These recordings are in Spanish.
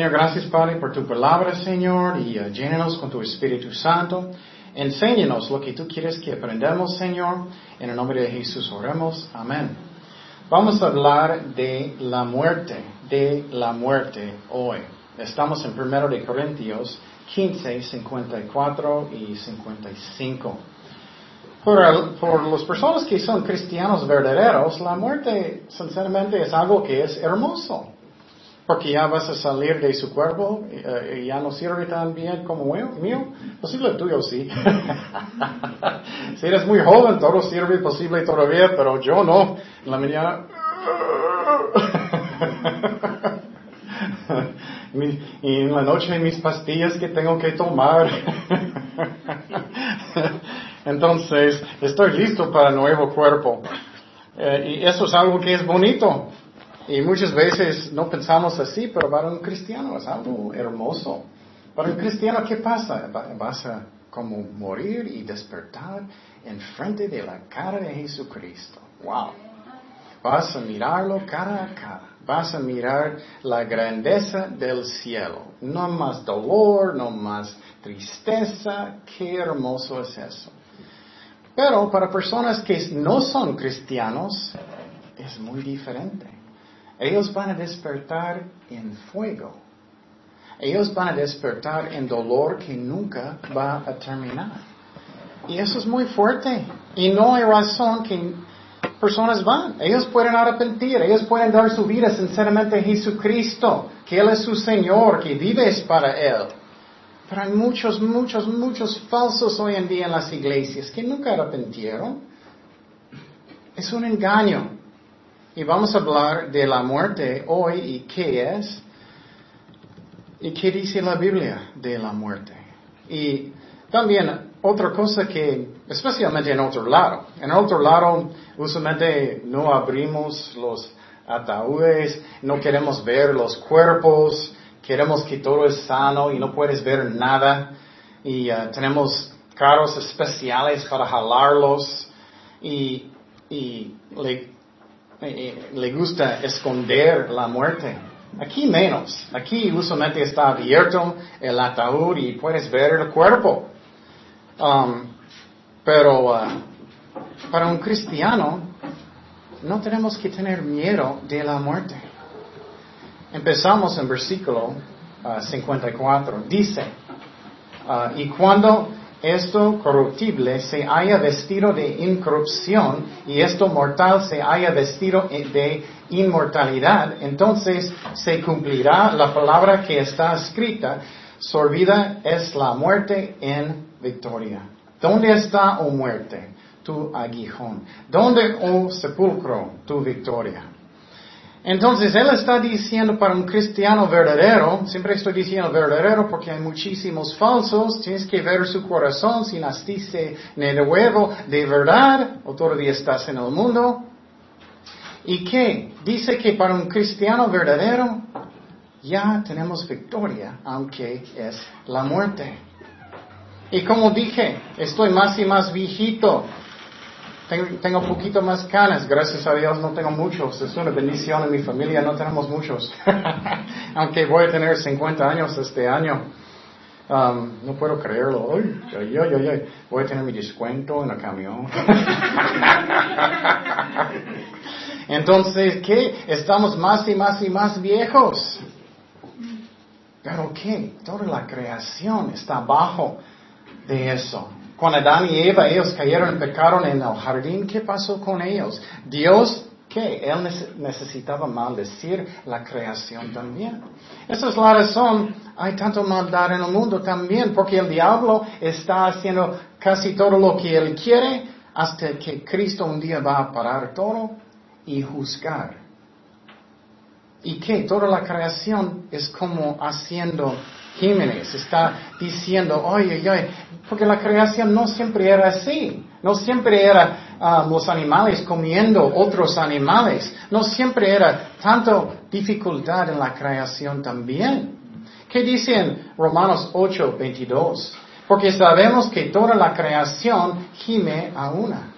Señor, gracias Padre por tu palabra, Señor, y uh, con tu Espíritu Santo. Enséñanos lo que tú quieres que aprendamos, Señor. En el nombre de Jesús oremos. Amén. Vamos a hablar de la muerte, de la muerte hoy. Estamos en 1 de Corintios 15, 54 y 55. Por, por las personas que son cristianos verdaderos, la muerte, sinceramente, es algo que es hermoso. Porque ya vas a salir de su cuerpo eh, ya no sirve tan bien como mío. Posible tuyo sí. si eres muy joven, todo sirve posible todavía, pero yo no. En la mañana. y en la noche mis pastillas que tengo que tomar. Entonces, estoy listo para nuevo cuerpo. Eh, y eso es algo que es bonito. Y muchas veces no pensamos así, pero para un cristiano es algo hermoso. Para un cristiano, ¿qué pasa? Vas a como morir y despertar en frente de la cara de Jesucristo. ¡Wow! Vas a mirarlo cara a cara. Vas a mirar la grandeza del cielo. No más dolor, no más tristeza. Qué hermoso es eso. Pero para personas que no son cristianos, es muy diferente. Ellos van a despertar en fuego. Ellos van a despertar en dolor que nunca va a terminar. Y eso es muy fuerte. Y no hay razón que personas van. Ellos pueden arrepentir. Ellos pueden dar su vida sinceramente a Jesucristo. Que Él es su Señor. Que vives para Él. Pero hay muchos, muchos, muchos falsos hoy en día en las iglesias que nunca arrepintieron. Es un engaño. Y vamos a hablar de la muerte hoy y qué es. ¿Y qué dice la Biblia de la muerte? Y también otra cosa que, especialmente en otro lado, en otro lado usualmente no abrimos los ataúdes, no queremos ver los cuerpos, queremos que todo es sano y no puedes ver nada. Y uh, tenemos carros especiales para jalarlos y, y le, le gusta esconder la muerte. Aquí menos. Aquí usualmente está abierto el ataúd y puedes ver el cuerpo. Um, pero uh, para un cristiano no tenemos que tener miedo de la muerte. Empezamos en versículo 54. Uh, Dice, uh, y cuando esto corruptible se haya vestido de incorrupción y esto mortal se haya vestido de inmortalidad, entonces se cumplirá la palabra que está escrita, sorbida es la muerte en victoria. ¿Dónde está, oh muerte, tu aguijón? ¿Dónde, oh sepulcro, tu victoria? Entonces, él está diciendo para un cristiano verdadero, siempre estoy diciendo verdadero porque hay muchísimos falsos, tienes que ver su corazón si naciste de nuevo de verdad o todavía estás en el mundo. ¿Y qué? Dice que para un cristiano verdadero ya tenemos victoria, aunque es la muerte. Y como dije, estoy más y más viejito. Tengo, un poquito más canas, gracias a Dios no tengo muchos, es una bendición en mi familia, no tenemos muchos. Aunque voy a tener 50 años este año. Um, no puedo creerlo. Voy a tener mi descuento en el camión. Entonces, ¿qué? Estamos más y más y más viejos. Pero ¿qué? Toda la creación está abajo de eso. Cuando Adán y Eva, ellos cayeron en pecado en el jardín, ¿qué pasó con ellos? Dios, ¿qué? Él necesitaba maldecir la creación también. Esa es la razón, hay tanto maldad en el mundo también, porque el diablo está haciendo casi todo lo que él quiere hasta que Cristo un día va a parar todo y juzgar. ¿Y qué? Toda la creación es como haciendo Jiménez está diciendo, oye, oye, porque la creación no siempre era así. No siempre era ah, los animales comiendo otros animales. No siempre era tanto dificultad en la creación también. ¿Qué dicen Romanos 8, 22? Porque sabemos que toda la creación gime a una.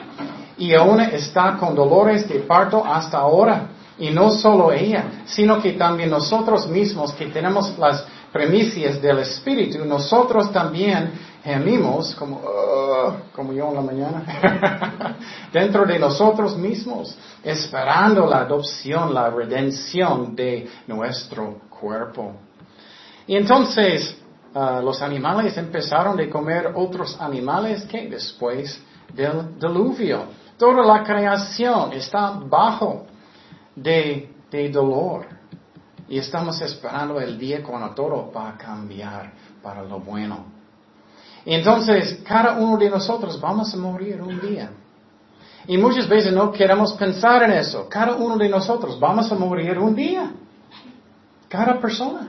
Y aún está con dolores de parto hasta ahora. Y no solo ella, sino que también nosotros mismos que tenemos las premisas del Espíritu, nosotros también gemimos como, uh, como yo en la mañana, dentro de nosotros mismos, esperando la adopción, la redención de nuestro cuerpo. Y entonces uh, los animales empezaron a comer otros animales que después del diluvio. Toda la creación está bajo de, de dolor. Y estamos esperando el día cuando todo va a cambiar para lo bueno. Entonces, cada uno de nosotros vamos a morir un día. Y muchas veces no queremos pensar en eso. Cada uno de nosotros vamos a morir un día. Cada persona.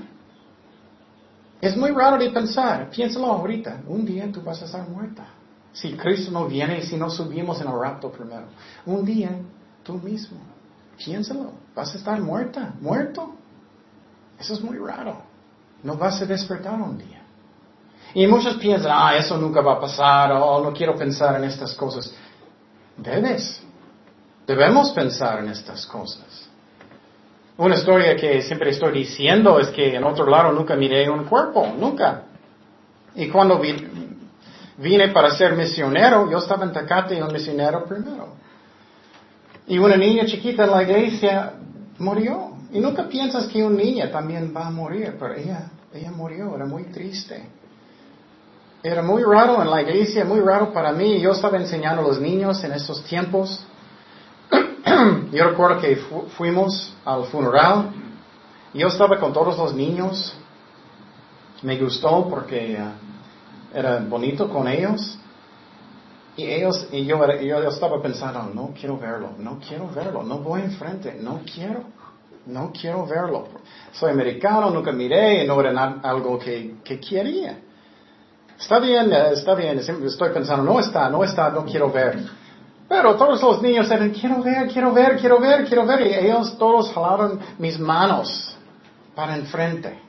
Es muy raro de pensar. Piénsalo ahorita. Un día tú vas a estar muerta. Si Cristo no viene y si no subimos en el rapto primero. Un día tú mismo. Piénsalo. Vas a estar muerta. Muerto. Eso es muy raro. No vas a despertar un día. Y muchos piensan, ah, eso nunca va a pasar, o no quiero pensar en estas cosas. Debes. Debemos pensar en estas cosas. Una historia que siempre estoy diciendo es que en otro lado nunca miré un cuerpo, nunca. Y cuando vine para ser misionero, yo estaba en Tecate y un misionero primero. Y una niña chiquita en la iglesia murió. Y nunca piensas que una niña también va a morir, pero ella, ella murió, era muy triste. Era muy raro en la iglesia, muy raro para mí. Yo estaba enseñando a los niños en esos tiempos. Yo recuerdo que fuimos al funeral. Yo estaba con todos los niños. Me gustó porque uh, era bonito con ellos. Y ellos, y yo, yo, estaba pensando, no quiero verlo, no quiero verlo, no voy enfrente, no quiero. No quiero verlo. Soy americano, nunca miré, no era algo que, que quería. Está bien, eh, está bien, estoy pensando, no está, no está, no quiero ver. Pero todos los niños eran, quiero ver, quiero ver, quiero ver, quiero ver. Y ellos todos jalaron mis manos para enfrente.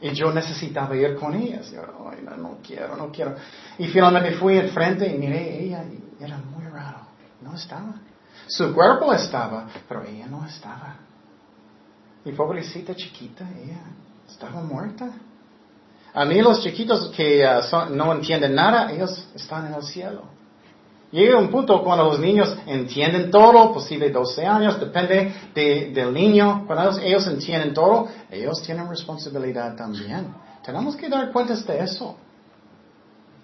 Y yo necesitaba ir con ellas. Yo, no, no quiero, no quiero. Y finalmente fui enfrente y miré ella y era muy raro. No estaba. Su cuerpo estaba, pero ella no estaba. Mi pobrecita chiquita, ella estaba muerta. A mí los chiquitos que uh, no entienden nada, ellos están en el cielo. Llega un punto cuando los niños entienden todo, posible 12 años, depende del niño. Cuando ellos, entienden todo, ellos tienen responsabilidad también. Tenemos que dar cuenta de eso.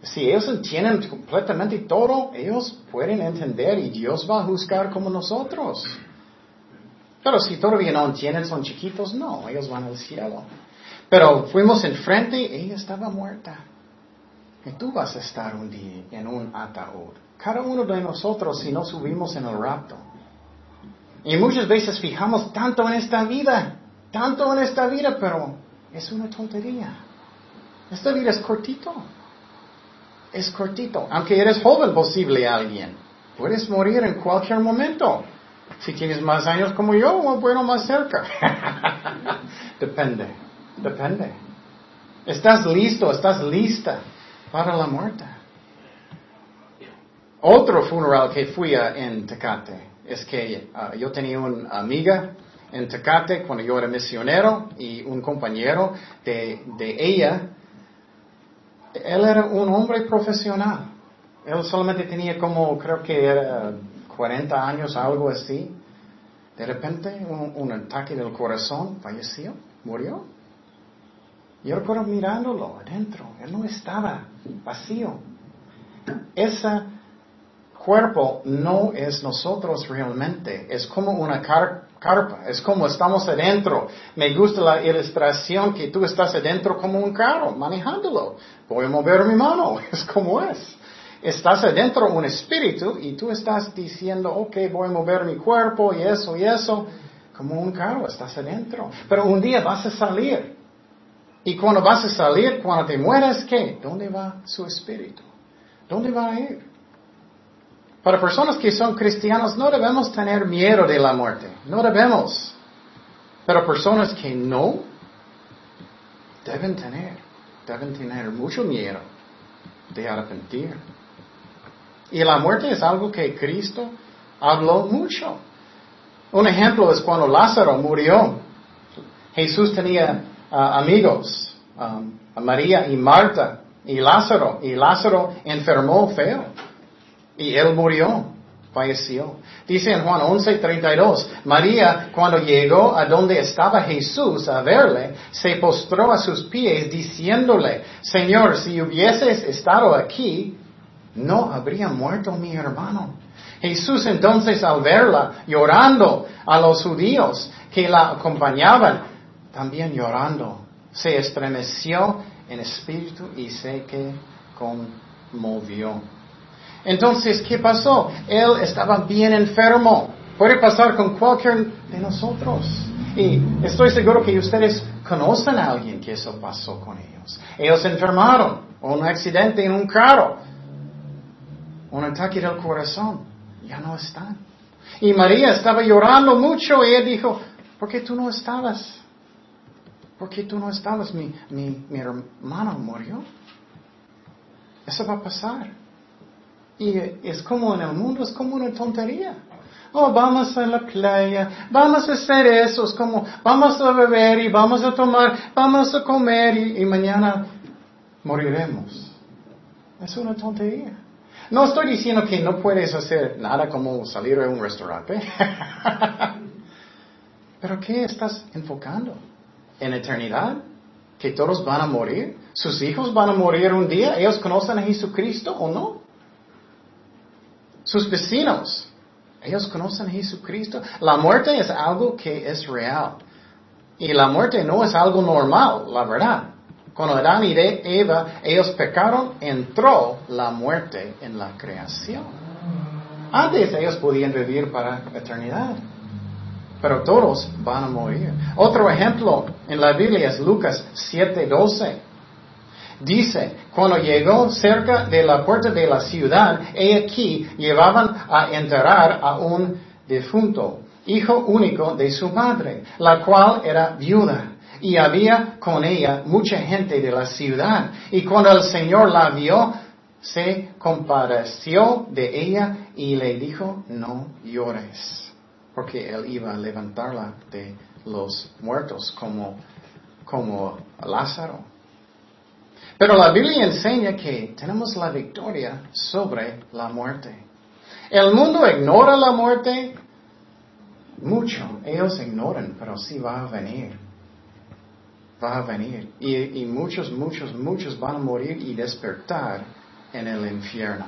Si ellos entienden completamente todo, ellos pueden entender y Dios va a juzgar como nosotros. Pero si todavía no entienden, son chiquitos, no, ellos van al cielo. Pero fuimos enfrente ella estaba muerta. Y tú vas a estar un día en un ataúd. Cada uno de nosotros si no subimos en el rapto. Y muchas veces fijamos tanto en esta vida, tanto en esta vida, pero es una tontería. Esta vida es cortito. Es cortito. Aunque eres joven posible alguien, puedes morir en cualquier momento. Si tienes más años como yo, bueno, más cerca. depende, depende. Estás listo, estás lista para la muerte. Otro funeral que fui a, en Tecate es que ah, yo tenía una amiga en Tecate cuando yo era misionero y un compañero de, de ella. Él era un hombre profesional. Él solamente tenía como, creo que era 40 años, algo así. De repente, un, ataque del corazón, falleció, murió. Yo recuerdo mirándolo adentro, él no estaba vacío. Ese cuerpo no es nosotros realmente, es como una carpa, es como estamos adentro. Me gusta la ilustración que tú estás adentro como un carro, manejándolo. Voy a mover mi mano, es como es estás adentro un espíritu y tú estás diciendo, ok, voy a mover mi cuerpo y eso y eso, como un carro, estás adentro. Pero un día vas a salir. Y cuando vas a salir, cuando te mueras, ¿qué? ¿Dónde va su espíritu? ¿Dónde va a ir? Para personas que son cristianos no debemos tener miedo de la muerte, no debemos. Pero personas que no, deben tener, deben tener mucho miedo de arrepentir. Y la muerte es algo que Cristo habló mucho. Un ejemplo es cuando Lázaro murió. Jesús tenía ah, amigos, um, María y Marta y Lázaro, y Lázaro enfermó feo y él murió, falleció. Dice en Juan 11:32, María cuando llegó a donde estaba Jesús a verle, se postró a sus pies diciéndole, Señor, si hubieses estado aquí, no habría muerto mi hermano. Jesús entonces al verla llorando a los judíos que la acompañaban, también llorando, se estremeció en espíritu y se que conmovió. Entonces, ¿qué pasó? Él estaba bien enfermo. Puede pasar con cualquier de nosotros. Y estoy seguro que ustedes conocen a alguien que eso pasó con ellos. Ellos enfermaron, o un accidente en un carro, un ataque del corazón. Ya no están. Y María estaba llorando mucho y él dijo, ¿por qué tú no estabas? ¿Por qué tú no estabas? Mi, mi, mi hermano murió. Eso va a pasar. Y es como en el mundo, es como una tontería. Oh, vamos a la playa, vamos a hacer eso, es como, vamos a beber y vamos a tomar, vamos a comer y, y mañana moriremos. Es una tontería. No estoy diciendo que no puedes hacer nada como salir a un restaurante. Pero ¿qué estás enfocando? ¿En eternidad? ¿Que todos van a morir? ¿Sus hijos van a morir un día? ¿Ellos conocen a Jesucristo o no? sus vecinos. Ellos conocen a Jesucristo. La muerte es algo que es real. Y la muerte no es algo normal, la verdad. Cuando Adán y Eva, ellos pecaron, entró la muerte en la creación. Antes ellos podían vivir para eternidad. Pero todos van a morir. Otro ejemplo en la Biblia es Lucas 7:12. Dice, cuando llegó cerca de la puerta de la ciudad, he aquí llevaban a enterrar a un difunto, hijo único de su madre, la cual era viuda. Y había con ella mucha gente de la ciudad. Y cuando el Señor la vio, se compadeció de ella y le dijo, no llores. Porque él iba a levantarla de los muertos como, como Lázaro. Pero la Biblia enseña que tenemos la victoria sobre la muerte. El mundo ignora la muerte mucho. Ellos ignoran, pero sí va a venir. Va a venir. Y, muchos, muchos, muchos van a morir y despertar en el infierno.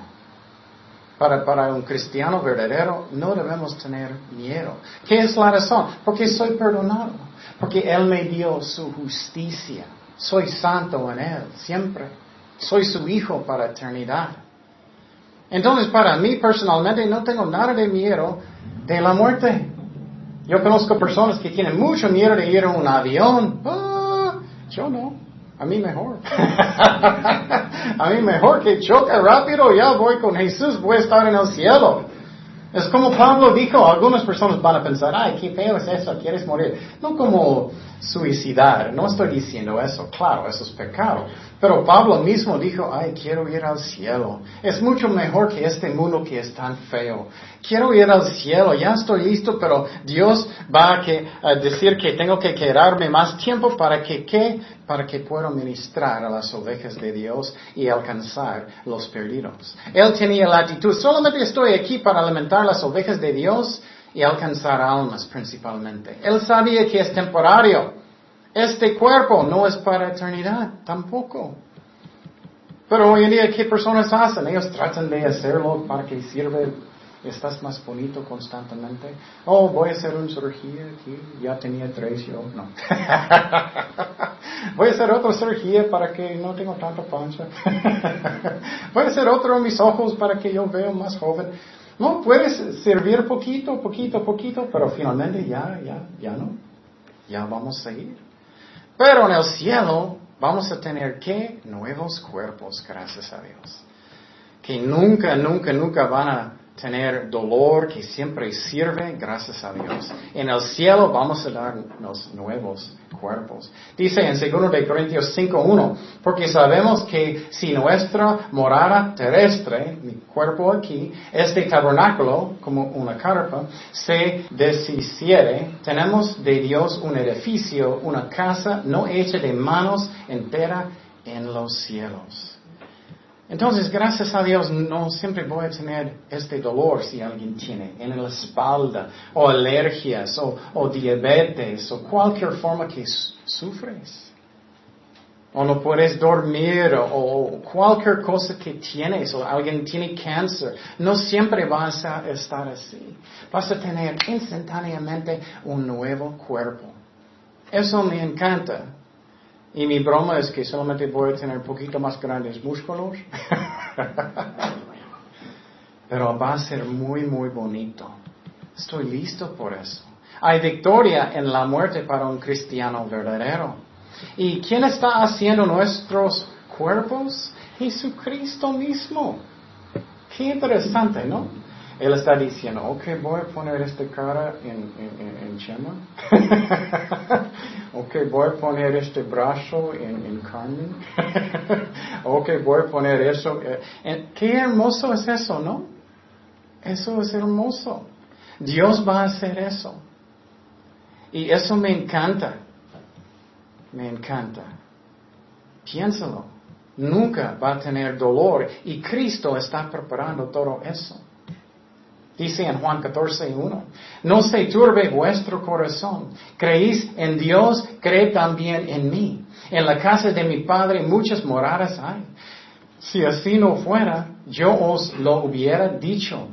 Para, para un cristiano verdadero no debemos tener miedo. ¿Qué es la razón? Porque soy perdonado. Porque Él me dio su justicia. Soy santo en Él, siempre. Soy su hijo para eternidad. Entonces, para mí personalmente no tengo nada de miedo de la muerte. Yo conozco personas que tienen mucho miedo de ir en un avión. Ah, yo no. A mí mejor. a mí mejor que choque rápido, ya voy con Jesús, voy a estar en el cielo. Es como Pablo dijo, algunas personas van a pensar, ay, qué feo es eso, quieres morir. No como suicidar, no estoy diciendo eso, claro, eso es pecado. Pero Pablo mismo dijo, ay, quiero ir al cielo. Es mucho mejor que este mundo que es tan feo. Quiero ir al cielo, ya estoy listo, pero Dios va a, decir que tengo que quedarme más tiempo para que, ¿qué? Para que pueda ministrar a las ovejas de Dios y alcanzar los perdidos. Él tenía la actitud, solamente estoy aquí para alimentar las ovejas de Dios y alcanzar almas principalmente. Él sabía que es temporario. Este cuerpo no es para eternidad, tampoco. Pero hoy en día, ¿qué personas hacen? Ellos tratan de hacerlo para que sirve, estás más bonito constantemente. Oh, voy a hacer una cirugía aquí, ya tenía tres yo, no. voy a hacer otra cirugía para que no tenga tanta pancha. voy a hacer otro en mis ojos para que yo vea más joven. No, puedes servir poquito, poquito, poquito, pero finalmente ya, ya, ya no. Ya vamos a seguir. Pero en el cielo vamos a tener que nuevos cuerpos, gracias a Dios. Que nunca, nunca, nunca van a tener dolor que siempre sirve, gracias a Dios. En el cielo vamos a darnos nuevos cuerpos. Dice en 2 de Corintios 5.1, porque sabemos que si nuestra morada terrestre, mi cuerpo aquí, este tabernáculo, como una carpa, se deshiciere, tenemos de Dios un edificio, una casa no hecha de manos entera en los cielos. Entonces, gracias a Dios, no siempre voy a tener este dolor si alguien tiene en la espalda, o alergias, o, diabetes, o cualquier forma que sufres. O no puedes dormir, o, cualquier cosa que tienes, o alguien tiene cáncer. No siempre vas a estar así. Vas a tener instantáneamente un nuevo cuerpo. Eso me encanta. Y mi broma es que solamente voy a tener un poquito más grandes músculos. Pero va a ser muy, muy bonito. Estoy listo por eso. Hay victoria en la muerte para un cristiano verdadero. ¿Y quién está haciendo nuestros cuerpos? Jesucristo mismo. Qué interesante, ¿no? Él está diciendo, ok, voy a poner esta cara en, en, Chema. ok, voy a poner este brazo en, en Carmen. ok, voy a poner eso. Eh, qué hermoso es eso, ¿no? Eso es hermoso. Dios va a hacer eso. Y eso me encanta. Me encanta. Piénsalo. Nunca va a tener dolor. Y Cristo está preparando todo eso. Dice en Juan 14, 1. No se turbe vuestro corazón. Creéis en Dios, cree también en mí. En la casa de mi Padre muchas moradas hay. Si así no fuera, yo os lo hubiera dicho.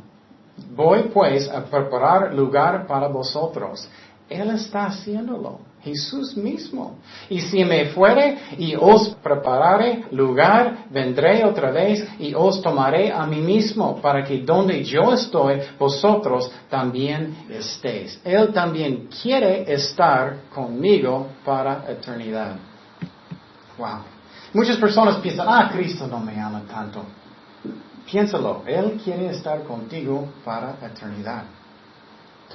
Voy pues a preparar lugar para vosotros. Él está haciéndolo. Jesús mismo. Y si me fuere y os preparare lugar, vendré otra vez y os tomaré a mí mismo, para que donde yo estoy, vosotros también estéis. Él también quiere estar conmigo para eternidad. Wow. Muchas personas piensan, ah, Cristo no me ama tanto. Piénsalo, Él quiere estar contigo para eternidad.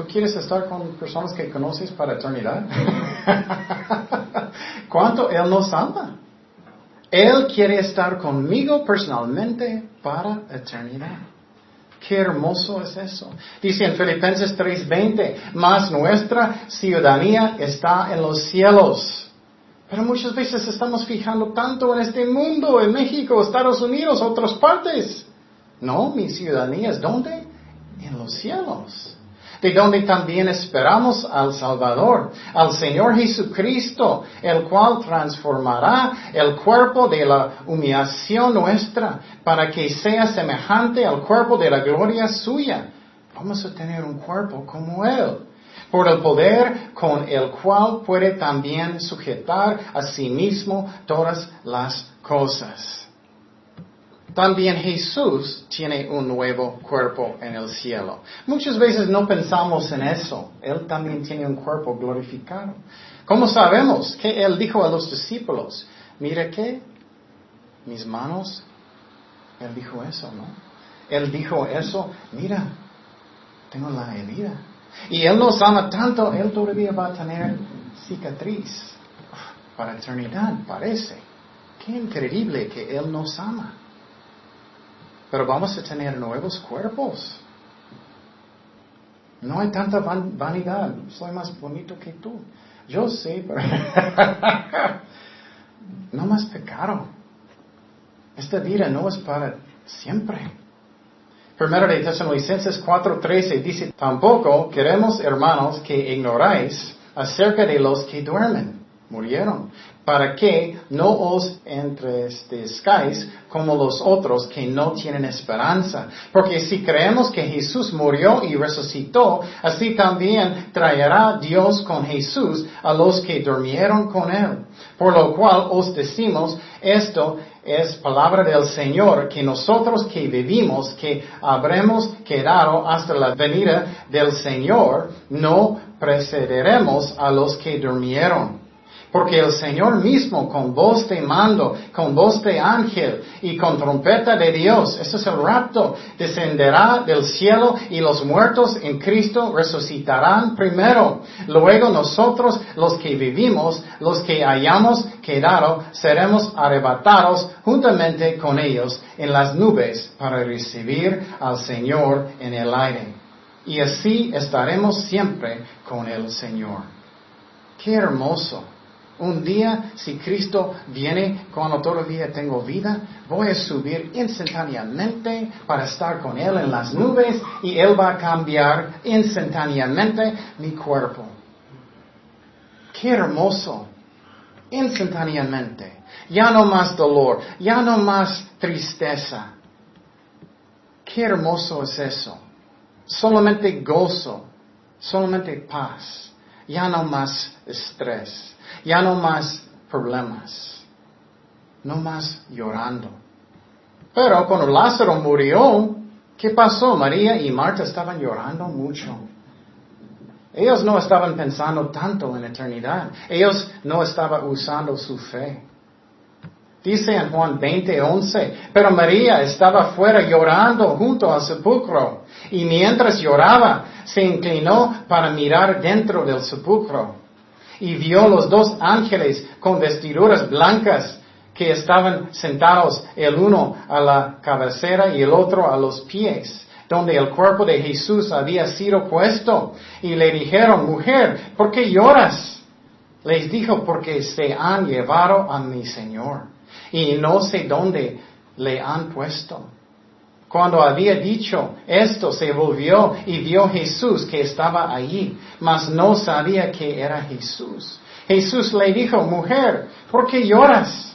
¿Tú quieres estar con personas que conoces para eternidad? ¿Cuánto Él nos ama? Él quiere estar conmigo personalmente para eternidad. Qué hermoso es eso. Dice en Filipenses 3:20, más nuestra ciudadanía está en los cielos. Pero muchas veces estamos fijando tanto en este mundo, en México, Estados Unidos, otras partes. No, mi ciudadanía es ¿dónde? En los cielos de donde también esperamos al Salvador, al Señor Jesucristo, el cual transformará el cuerpo de la humillación nuestra para que sea semejante al cuerpo de la gloria suya. Vamos a tener un cuerpo como Él por el poder con el cual puede también sujetar a sí mismo todas las cosas. También Jesús tiene un nuevo cuerpo en el cielo. Muchas veces no pensamos en eso. Él también tiene un cuerpo glorificado. ¿Cómo sabemos que Él dijo a los discípulos? Mira que mis manos, Él dijo eso, ¿no? Él dijo eso, mira, tengo la herida. Y Él nos ama tanto, Él todavía va a tener cicatriz para eternidad, parece. Qué increíble que Él nos ama. Pero vamos a tener nuevos cuerpos. No hay tanta vanidad. Soy más bonito que tú. Yo sé, pero no más pecado. Esta vida no es para siempre. Primero de Tesalonicenses 4:13 dice, tampoco queremos, hermanos, que ignoráis acerca de los que duermen, murieron, para que no os entristezcáis como los otros que no tienen esperanza. Porque si creemos que Jesús murió y resucitó, así también traerá Dios con Jesús a los que durmieron con él. Por lo cual os decimos, esto es palabra del Señor, que nosotros que vivimos, que habremos quedado hasta la venida del Señor, no precederemos a los que durmieron. Porque el Señor mismo, con voz de mando, con voz de ángel y con trompeta de Dios, eso es el rapto, descenderá del cielo y los muertos en Cristo resucitarán primero. Luego nosotros, los que vivimos, los que hayamos quedado, seremos arrebatados juntamente con ellos en las nubes para recibir al Señor en el aire. Y así estaremos siempre con el Señor. Qué hermoso. Un día, si Cristo viene cuando todavía tengo vida, voy a subir instantáneamente para estar con Él en las nubes y Él va a cambiar instantáneamente mi cuerpo. Qué hermoso. Instantáneamente. Ya no más dolor, ya no más tristeza. Qué hermoso es eso. Solamente gozo, solamente paz. Ya no más estrés. Ya no más problemas. No más llorando. Pero cuando Lázaro murió, ¿qué pasó? María y Marta estaban llorando mucho. Ellos no estaban pensando tanto en eternidad. Ellos no estaban usando su fe. Dice en Juan 20:11, pero María estaba fuera llorando junto al sepulcro y mientras lloraba se inclinó para mirar dentro del sepulcro y vio los dos ángeles con vestiduras blancas que estaban sentados el uno a la cabecera y el otro a los pies, donde el cuerpo de Jesús había sido puesto. Y le dijeron, mujer, ¿por qué lloras? Les dijo, porque se han llevado a mi Señor y no sé dónde le han puesto. Cuando había dicho esto, se volvió y vio Jesús que estaba allí, mas no sabía que era Jesús. Jesús le dijo, mujer, ¿por qué lloras?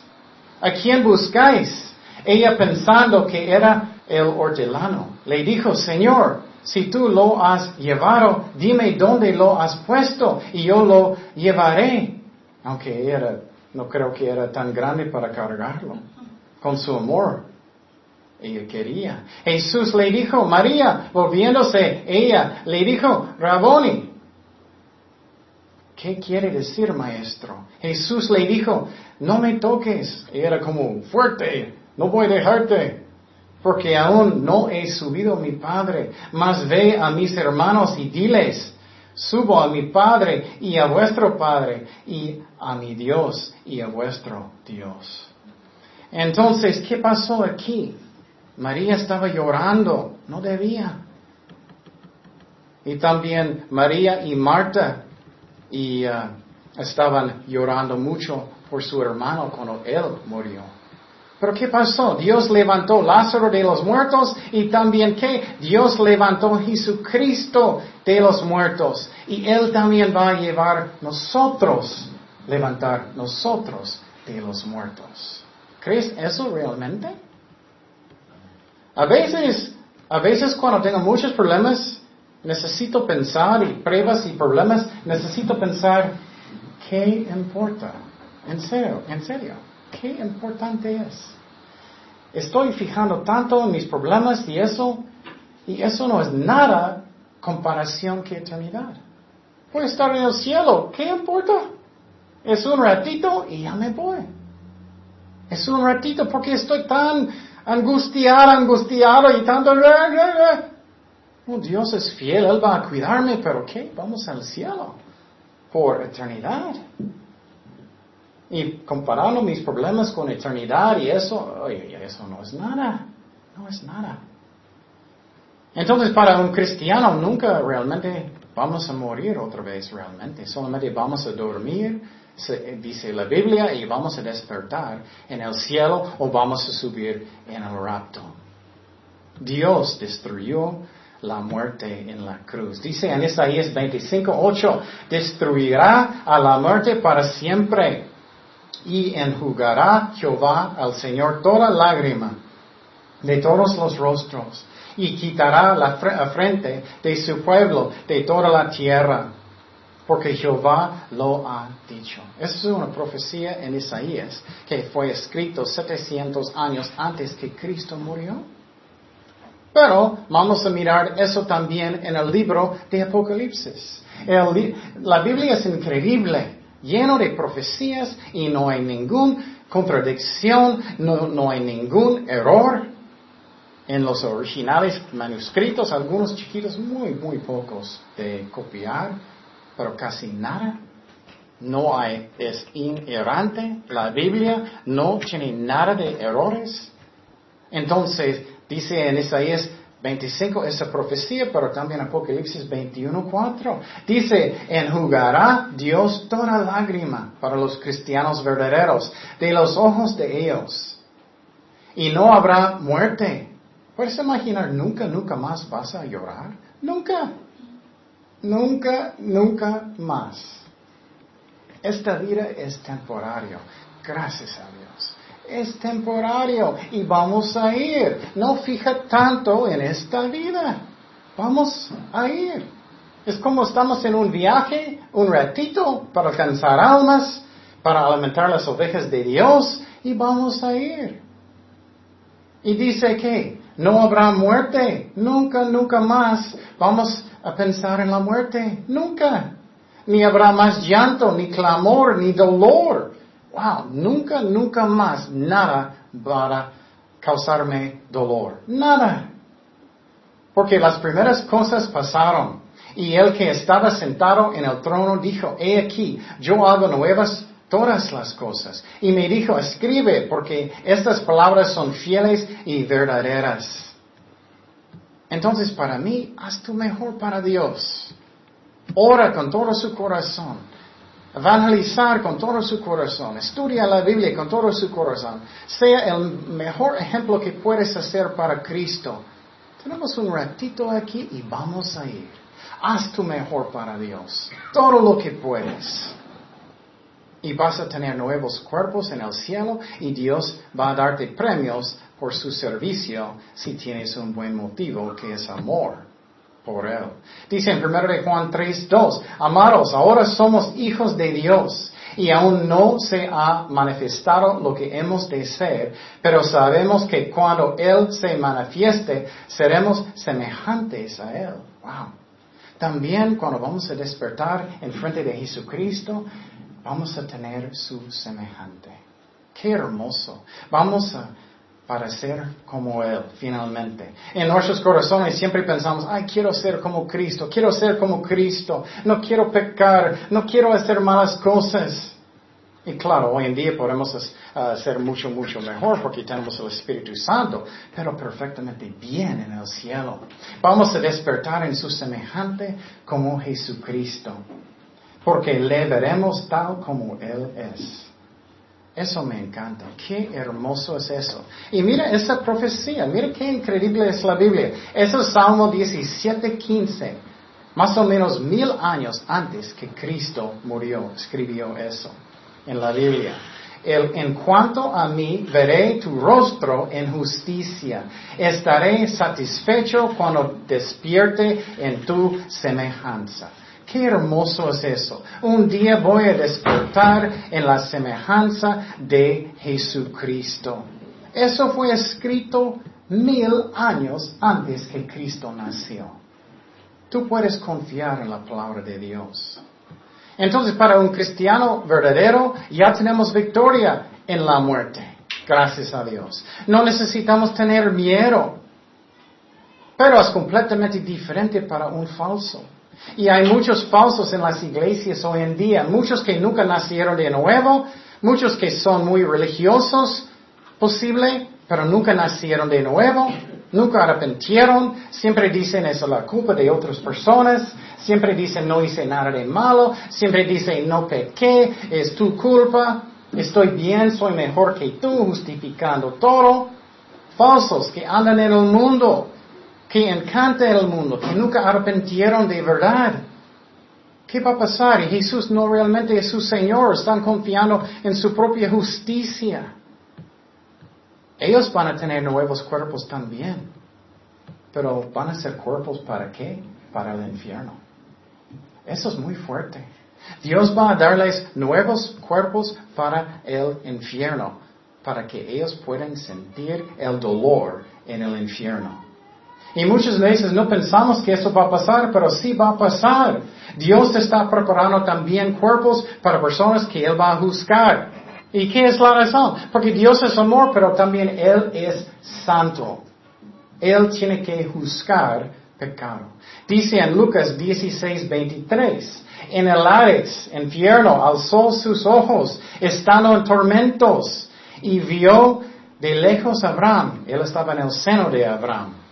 ¿A quién buscáis? Ella pensando que era el hortelano, le dijo, Señor, si tú lo has llevado, dime dónde lo has puesto y yo lo llevaré. Aunque era, no creo que era tan grande para cargarlo, con su amor ella quería. Jesús le dijo, María, volviéndose, ella le dijo, Raboni. ¿Qué quiere decir, maestro? Jesús le dijo, no me toques. Era como, fuerte, no voy a dejarte, porque aún no he subido mi Padre, mas ve a mis hermanos y diles, subo a mi Padre y a vuestro Padre y a mi Dios y a vuestro Dios. Entonces, ¿qué pasó aquí? María estaba llorando, no debía. Y también María y Marta y, uh, estaban llorando mucho por su hermano cuando él murió. Pero ¿qué pasó? Dios levantó Lázaro de los muertos y también que Dios levantó Jesucristo de los muertos. Y Él también va a llevar nosotros, levantar nosotros de los muertos. ¿Crees eso realmente? A veces, a veces cuando tengo muchos problemas, necesito pensar y pruebas y problemas, necesito pensar, ¿qué importa? En serio, en serio, ¿qué importante es? Estoy fijando tanto en mis problemas y eso, y eso no es nada comparación que eternidad. Voy a estar en el cielo, ¿qué importa? Es un ratito y ya me voy. Es un ratito porque estoy tan angustiado, angustiado y tanto... Oh, Dios es fiel, Él va a cuidarme, pero ¿qué? Vamos al cielo por eternidad. Y comparando mis problemas con eternidad y eso, oye, eso no es nada, no es nada. Entonces, para un cristiano nunca realmente vamos a morir otra vez realmente, solamente vamos a dormir dice la Biblia, y vamos a despertar en el cielo o vamos a subir en el rapto. Dios destruyó la muerte en la cruz. Dice en Isaías 25, 8, destruirá a la muerte para siempre y enjugará Jehová al Señor toda lágrima de todos los rostros y quitará la frente de su pueblo de toda la tierra porque Jehová lo ha dicho. Esa es una profecía en Isaías que fue escrito 700 años antes que Cristo murió. Pero vamos a mirar eso también en el libro de Apocalipsis. la Biblia es increíble. lleno de profecías y no hay ninguna contradicción, no, no hay ningún error en los originales manuscritos, algunos chiquitos, muy, muy pocos de copiar, pero casi nada. No hay, es inerrante. La Biblia no tiene nada de errores. Entonces, dice en Isaías 25 esa profecía, pero también Apocalipsis 21.4. Dice, enjugará Dios toda lágrima para los cristianos verdaderos de los ojos de ellos. Y no habrá muerte. ¿Puedes imaginar nunca, nunca más vas a llorar? Nunca. Nunca, nunca más. Esta vida es temporario. Gracias a Dios es temporario y vamos a ir. No fija tanto en esta vida. Vamos a ir. Es como estamos en un viaje, un ratito, para alcanzar almas, para alimentar las ovejas de Dios y vamos a ir. Y dice que no habrá muerte, nunca, nunca más vamos a pensar en la muerte, nunca. Ni habrá más llanto, ni clamor, ni dolor wow, nunca, nunca más nada va a causarme dolor. Nada. Porque las primeras cosas pasaron. Y el que estaba sentado en el trono dijo, he aquí, yo hago nuevas todas las cosas. Y me dijo, escribe, porque estas palabras son fieles y verdaderas. Entonces, para mí, haz tu mejor para Dios. Ora con todo su corazón evangelizar con todo su corazón, estudia la Biblia con todo su corazón, sea el mejor ejemplo que puedes hacer para Cristo. Tenemos un ratito aquí y vamos a ir. Haz tu mejor para Dios, todo lo que puedes. Y vas a tener nuevos cuerpos en el cielo y Dios va a darte premios por su servicio si tienes un buen motivo que es amor por Él. Dice en 1 de Juan 3, 2, amados, ahora somos hijos de Dios y aún no se ha manifestado lo que hemos de ser, pero sabemos que cuando Él se manifieste, seremos semejantes a Él. Wow. También cuando vamos a despertar en frente de Jesucristo, vamos a tener su semejante. Qué hermoso. Vamos a para ser como Él finalmente. En nuestros corazones siempre pensamos, ay, quiero ser como Cristo, quiero ser como Cristo, no quiero pecar, no quiero hacer malas cosas. Y claro, hoy en día podemos hacer mucho, mucho mejor porque tenemos el Espíritu Santo, pero perfectamente bien en el cielo. Vamos a despertar en su semejante como Jesucristo, porque le veremos tal como Él es. Eso me encanta. Qué hermoso es eso. Y mira esa profecía. Mira qué increíble es la Biblia. Eso es Salmo 17, 15. Más o menos mil años antes que Cristo murió, escribió eso en la Biblia. El, en cuanto a mí, veré tu rostro en justicia. Estaré satisfecho cuando despierte en tu semejanza. Qué hermoso es eso. Un día voy a despertar en la semejanza de Jesucristo. Eso fue escrito mil años antes que Cristo nació. Tú puedes confiar en la palabra de Dios. Entonces, para un cristiano verdadero, ya tenemos victoria en la muerte. Gracias a Dios. No necesitamos tener miedo. Pero es completamente diferente para un falso. Y hay muchos falsos en las iglesias hoy en día, muchos que nunca nacieron de nuevo, muchos que son muy religiosos, posible, pero nunca nacieron de nuevo, nunca arrepentieron, siempre dicen eso es la culpa de otras personas, siempre dicen no hice nada de malo, siempre dicen no pequé, es tu culpa, estoy bien, soy mejor que tú, justificando todo. Falsos que andan en el mundo, que encanta el mundo, que nunca arrepentieron de verdad. ¿Qué va a pasar? Y Jesús no realmente es su Señor, están confiando en su propia justicia. Ellos van a tener nuevos cuerpos también, pero van a ser cuerpos para qué? Para el infierno. Eso es muy fuerte. Dios va a darles nuevos cuerpos para el infierno, para que ellos puedan sentir el dolor en el infierno. Y muchas veces no pensamos que eso va a pasar, pero sí va a pasar. Dios está preparando también cuerpos para personas que Él va a juzgar. ¿Y qué es la razón? Porque Dios es amor, pero también Él es santo. Él tiene que juzgar pecado. Dice en Lucas 16, 23, en el Hades, infierno, alzó sus ojos, estando en tormentos, y vio de lejos a Abraham. Él estaba en el seno de Abraham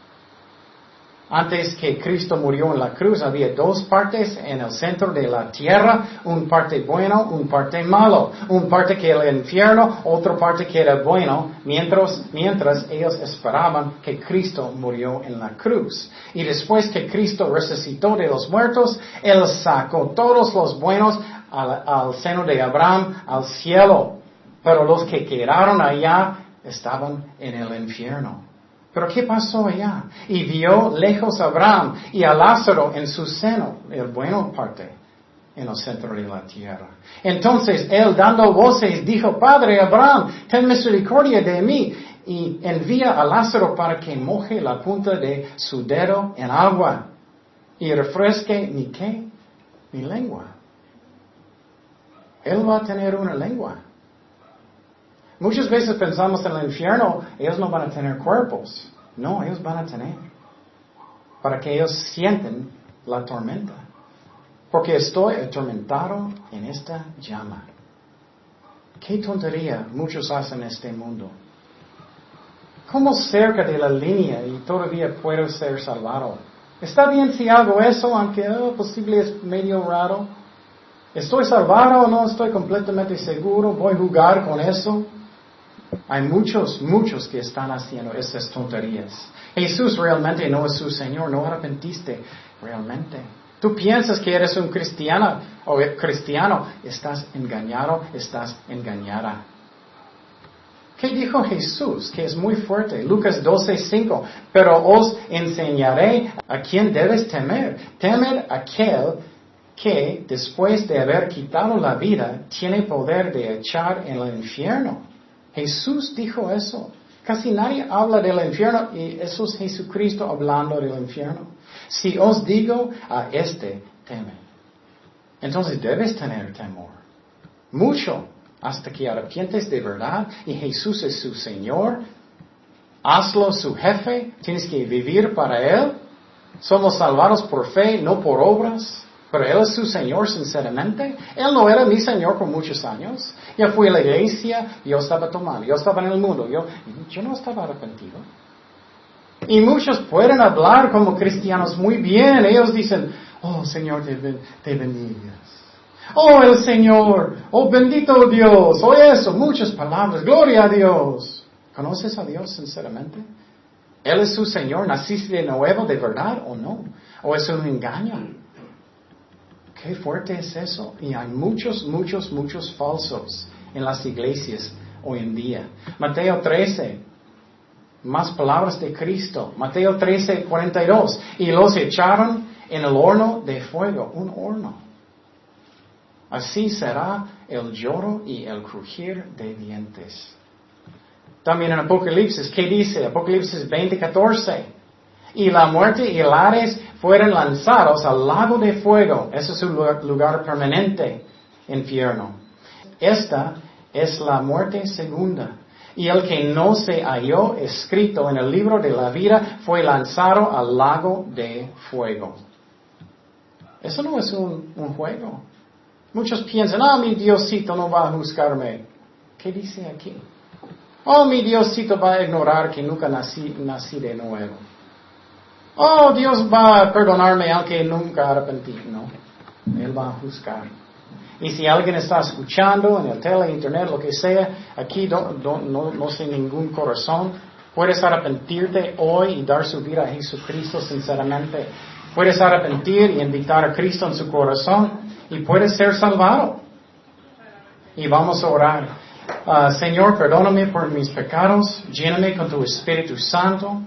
antes que Cristo murió en la cruz había dos partes en el centro de la tierra, un parte bueno, un parte malo, un parte que era el infierno, otra parte que era bueno, mientras, mientras ellos esperaban que Cristo murió en la cruz. Y después que Cristo resucitó de los muertos, Él sacó todos los buenos al, al seno de Abraham, al cielo. Pero los que quedaron allá estaban en el infierno. Pero ¿qué pasó allá? Y vio lejos a Abraham y a Lázaro en su seno, el bueno parte, en el centro de la tierra. Entonces él dando voces dijo, Padre Abraham, ten misericordia de mí y envía a Lázaro para que moje la punta de su dedo en agua y refresque mi qué, mi lengua. Él va a tener una lengua. Muchas veces pensamos en el infierno, ellos no van a tener cuerpos. No, ellos van a tener. Para que ellos sienten la tormenta. Porque estoy atormentado en esta llama. Qué tontería muchos hacen en este mundo. ¿Cómo cerca de la línea y todavía puedo ser salvado? ¿Está bien si hago eso, aunque oh, posible es medio raro? ¿Estoy salvado o no estoy completamente seguro? ¿Voy a jugar con eso? Hay muchos, muchos que están haciendo esas tonterías. Jesús realmente no es su Señor, no arrepentiste realmente. Tú piensas que eres un cristiano o cristiano, estás engañado, estás engañada. ¿Qué dijo Jesús? Que es muy fuerte. Lucas 12, 5. Pero os enseñaré a quién debes temer. Temer aquel que después de haber quitado la vida tiene poder de echar en el infierno. Jesús dijo eso. Casi nadie habla del infierno y eso es Jesucristo hablando del infierno. Si os digo a este, teme. Entonces debes tener temor. Mucho. Hasta que arrepientes de verdad y Jesús es su Señor. Hazlo su jefe. Tienes que vivir para Él. Somos salvados por fe, no por obras. Pero Él es su Señor sinceramente. Él no era mi Señor por muchos años. Yo fui a la iglesia, yo estaba tomando, yo estaba en el mundo, yo, yo no estaba arrepentido. Y muchos pueden hablar como cristianos muy bien. Ellos dicen, oh Señor, te, te bendigas. Oh el Señor, oh bendito Dios, oh eso, muchas palabras, gloria a Dios. ¿Conoces a Dios sinceramente? ¿Él es su Señor? ¿Naciste de nuevo de verdad o no? ¿O es un engaño? Qué fuerte es eso. Y hay muchos, muchos, muchos falsos en las iglesias hoy en día. Mateo 13, más palabras de Cristo. Mateo 13, 42. Y los echaron en el horno de fuego, un horno. Así será el lloro y el crujir de dientes. También en Apocalipsis, ¿qué dice? Apocalipsis 20, 14. Y la muerte y el Ares fueron lanzados al lago de fuego. Ese es un lugar, permanente, infierno. Esta es la muerte segunda. Y el que no se halló escrito en el libro de la vida fue lanzado al lago de fuego. Eso no es un, juego. Muchos piensan, ah, mi Diosito no va a juzgarme. ¿Qué dice aquí? Oh, mi Diosito va a ignorar que nunca nací, nací de nuevo. Oh, Dios va a perdonarme aunque nunca arrepentí. No, Él va a juzgar. Y si alguien está escuchando en el tele, internet, lo que sea, aquí no, no sé ningún corazón, puedes arrepentirte hoy y dar su vida a Jesucristo sinceramente. Puedes arrepentir y invitar a Cristo en su corazón y puedes ser salvado. Y vamos a orar. Ah, Señor, perdóname por mis pecados, lléname con tu Espíritu Santo.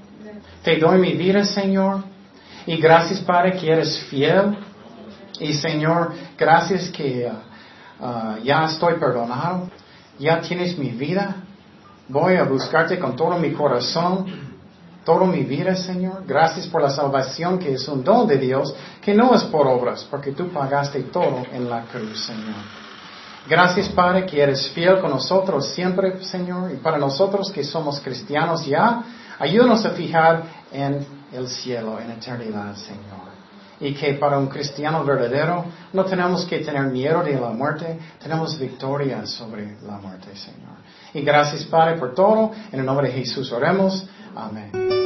Te doy mi vida, Señor. Y gracias, Padre, que eres fiel. Y Señor, gracias que uh, uh, ya estoy perdonado. Ya tienes mi vida. Voy a buscarte con todo mi corazón. toda mi vida, Señor. Gracias por la salvación que es un don de Dios, que no es por obras, porque tú pagaste todo en la cruz, Señor. Gracias, Padre, que eres fiel con nosotros siempre, Señor, y para nosotros que somos cristianos ya, ayúdanos a fijar en el cielo, en eternidad, Señor y que para un cristiano verdadero no tenemos que tener miedo de la muerte, tenemos victoria sobre la muerte, Señor. Y gracias, Padre, por todo. En el nombre de Jesús oremos. Amén.